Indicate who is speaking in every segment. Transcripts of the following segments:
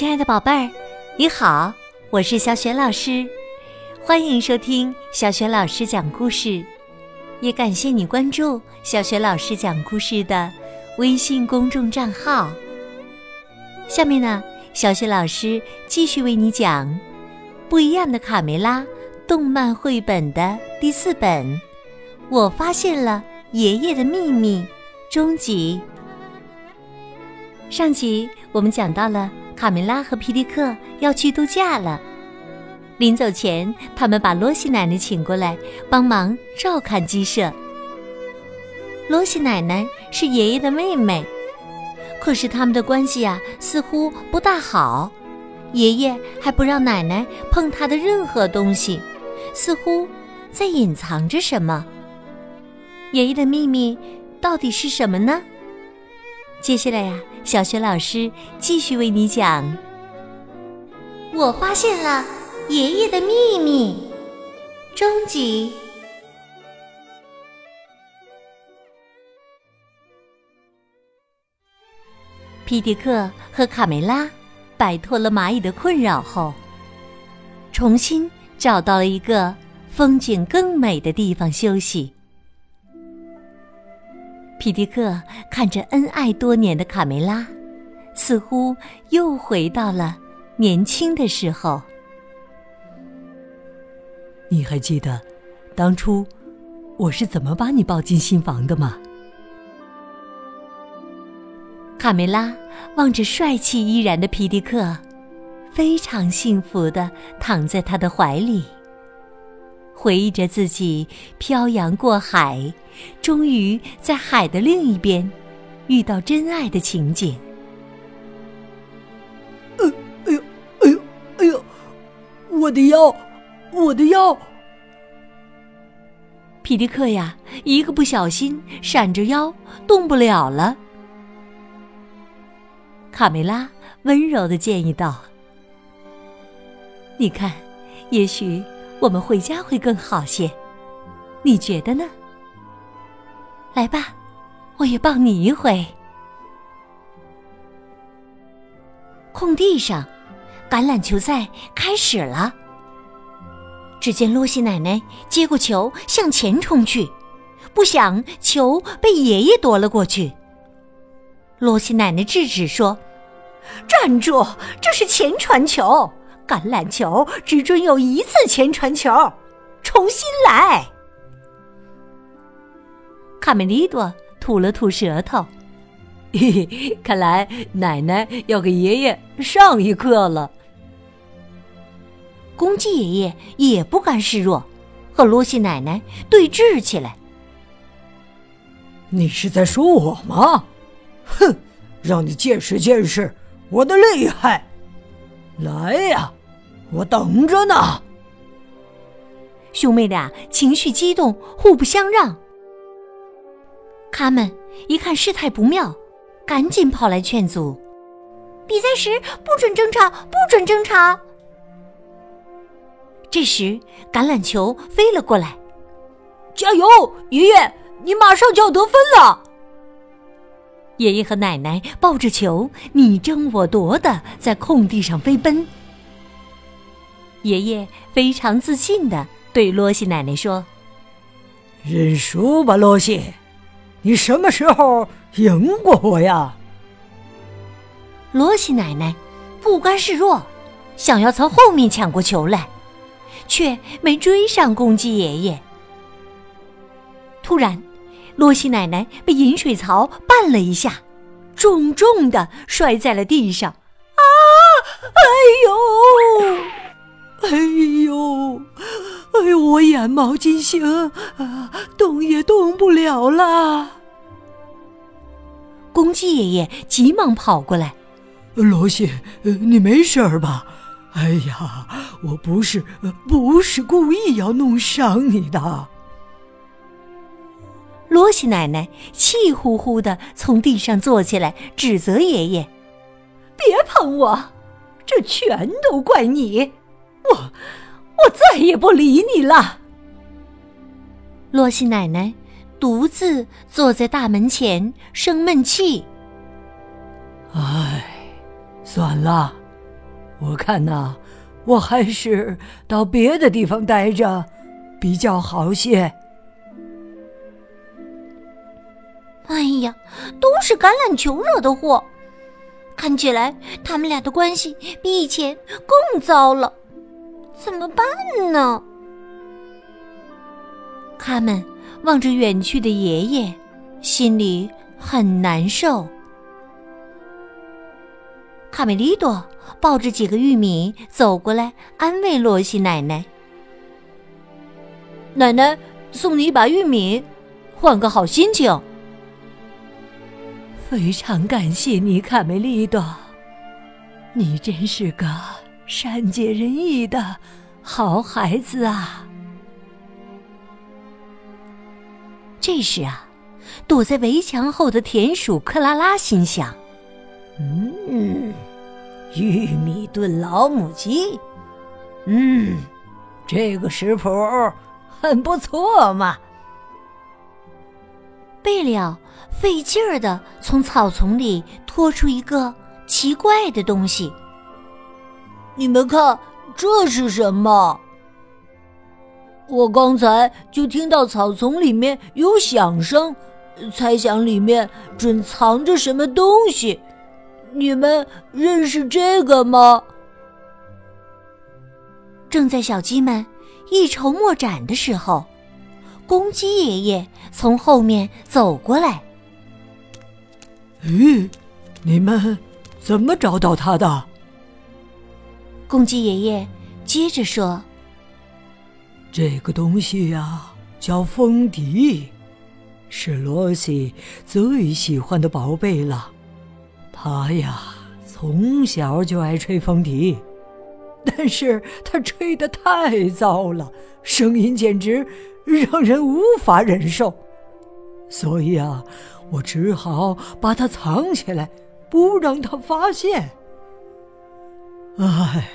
Speaker 1: 亲爱的宝贝儿，你好，我是小雪老师，欢迎收听小雪老师讲故事，也感谢你关注小雪老师讲故事的微信公众账号。下面呢，小雪老师继续为你讲《不一样的卡梅拉》动漫绘本的第四本。我发现了爷爷的秘密，终极。上集我们讲到了。卡梅拉和皮迪克要去度假了。临走前，他们把罗西奶奶请过来帮忙照看鸡舍。罗西奶奶是爷爷的妹妹，可是他们的关系啊似乎不大好。爷爷还不让奶奶碰他的任何东西，似乎在隐藏着什么。爷爷的秘密到底是什么呢？接下来呀，小雪老师继续为你讲。我发现了爷爷的秘密，终极。皮迪克和卡梅拉摆脱了蚂蚁的困扰后，重新找到了一个风景更美的地方休息。皮迪克看着恩爱多年的卡梅拉，似乎又回到了年轻的时候。
Speaker 2: 你还记得当初我是怎么把你抱进新房的吗？
Speaker 1: 卡梅拉望着帅气依然的皮迪克，非常幸福的躺在他的怀里。回忆着自己漂洋过海，终于在海的另一边遇到真爱的情景。
Speaker 2: 呃，哎呦，哎呦，哎呦，我的腰，我的腰！
Speaker 1: 皮迪克呀，一个不小心闪着腰，动不了了。卡梅拉温柔的建议道：“你看，也许……”我们回家会更好些，你觉得呢？来吧，我也抱你一回。空地上，橄榄球赛开始了。只见洛西奶奶接过球向前冲去，不想球被爷爷夺了过去。洛西奶奶制止说：“站住，这是前传球。”橄榄球只准有一次前传球，重新来。卡梅利多吐了吐舌头，
Speaker 2: 嘿嘿，看来奶奶要给爷爷上一课了。
Speaker 1: 公鸡爷爷也不甘示弱，和罗西奶奶对峙起来。
Speaker 3: 你是在说我吗？哼，让你见识见识我的厉害！来呀！我等着呢。
Speaker 1: 兄妹俩情绪激动，互不相让。他们一看事态不妙，赶紧跑来劝阻：“比赛时不准争吵，不准争吵。”这时，橄榄球飞了过来，“
Speaker 2: 加油，爷爷！你马上就要得分了！”
Speaker 1: 爷爷和奶奶抱着球，你争我夺的在空地上飞奔。爷爷非常自信的对罗西奶奶说：“
Speaker 3: 认输吧，罗西，你什么时候赢过我呀？”
Speaker 1: 罗西奶奶不甘示弱，想要从后面抢过球来，却没追上公鸡爷爷。突然，罗西奶奶被饮水槽绊了一下，重重的摔在了地上。啊！哎呦！
Speaker 2: 哎呦，哎呦，我眼冒金星，啊，动也动不了啦。
Speaker 1: 公鸡爷爷急忙跑过来：“
Speaker 3: 罗西，你没事吧？哎呀，我不是，不是故意要弄伤你的。”
Speaker 1: 罗西奶奶气呼呼的从地上坐起来，指责爷爷：“
Speaker 4: 别碰我，这全都怪你。”我，我再也不理你了。
Speaker 1: 洛西奶奶独自坐在大门前生闷气。
Speaker 3: 唉，算了，我看呐，我还是到别的地方待着比较好些。
Speaker 1: 哎呀，都是橄榄球惹的祸！看起来他们俩的关系比以前更糟了，怎么办呢？他们望着远去的爷爷，心里很难受。卡梅利多抱着几个玉米走过来，安慰罗西奶奶：“
Speaker 4: 奶奶送你一把玉米，换个好心情。”
Speaker 2: 非常感谢你，卡梅利多，你真是个善解人意的好孩子啊！
Speaker 1: 这时啊，躲在围墙后的田鼠克拉拉心想：“
Speaker 3: 嗯，玉米炖老母鸡，嗯，这个食谱很不错嘛。”
Speaker 1: 贝了。费劲儿的从草丛里拖出一个奇怪的东西。
Speaker 4: 你们看，这是什么？我刚才就听到草丛里面有响声，猜想里面准藏着什么东西。你们认识这个吗？
Speaker 1: 正在小鸡们一筹莫展的时候，公鸡爷爷从后面走过来。
Speaker 3: 咦，你们怎么找到他的？
Speaker 1: 公鸡爷爷接着说：“
Speaker 3: 这个东西呀，叫风笛，是罗西最喜欢的宝贝了。他呀，从小就爱吹风笛，但是他吹的太糟了，声音简直让人无法忍受。所以啊。”我只好把它藏起来，不让他发现。唉，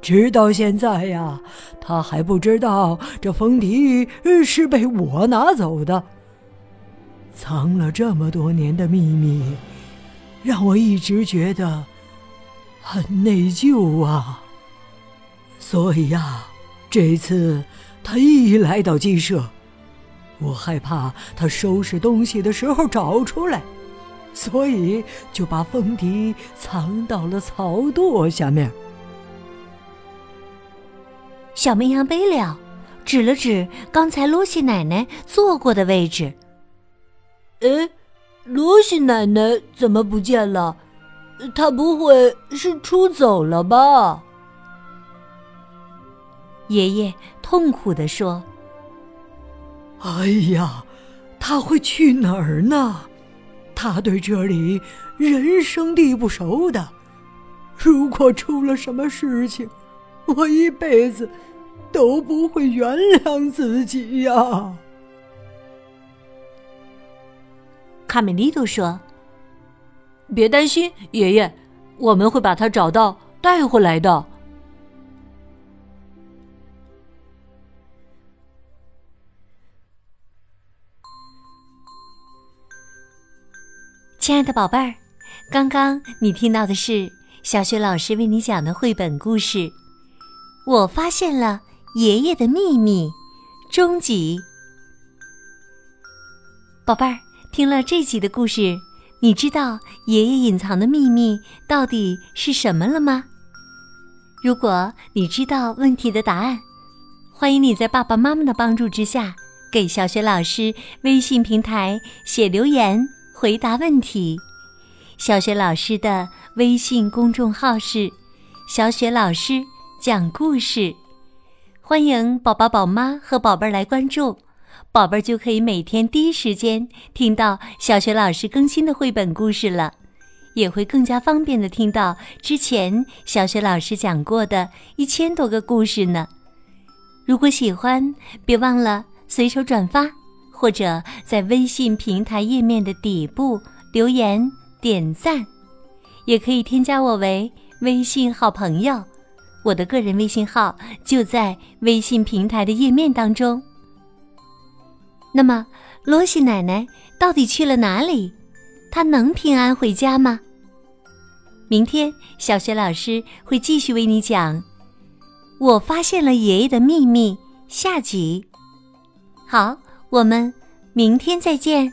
Speaker 3: 直到现在呀，他还不知道这风笛是被我拿走的。藏了这么多年的秘密，让我一直觉得很内疚啊。所以呀，这次他一来到鸡舍。我害怕他收拾东西的时候找出来，所以就把风笛藏到了草垛下面。
Speaker 1: 小绵羊贝了指了指刚才罗西奶奶坐过的位置。
Speaker 4: 哎，罗西奶奶怎么不见了？她不会是出走了吧？
Speaker 1: 爷爷痛苦地说。
Speaker 3: 哎呀，他会去哪儿呢？他对这里人生地不熟的。如果出了什么事情，我一辈子都不会原谅自己呀。
Speaker 1: 卡梅利多说：“
Speaker 4: 别担心，爷爷，我们会把他找到，带回来的。”
Speaker 1: 亲爱的宝贝儿，刚刚你听到的是小雪老师为你讲的绘本故事《我发现了爷爷的秘密》终极。宝贝儿，听了这集的故事，你知道爷爷隐藏的秘密到底是什么了吗？如果你知道问题的答案，欢迎你在爸爸妈妈的帮助之下，给小雪老师微信平台写留言。回答问题，小雪老师的微信公众号是“小雪老师讲故事”，欢迎宝宝、宝妈和宝贝儿来关注，宝贝儿就可以每天第一时间听到小雪老师更新的绘本故事了，也会更加方便的听到之前小学老师讲过的一千多个故事呢。如果喜欢，别忘了随手转发。或者在微信平台页面的底部留言点赞，也可以添加我为微信好朋友。我的个人微信号就在微信平台的页面当中。那么，罗西奶奶到底去了哪里？她能平安回家吗？明天小学老师会继续为你讲。我发现了爷爷的秘密，下集。好，我们明天再见。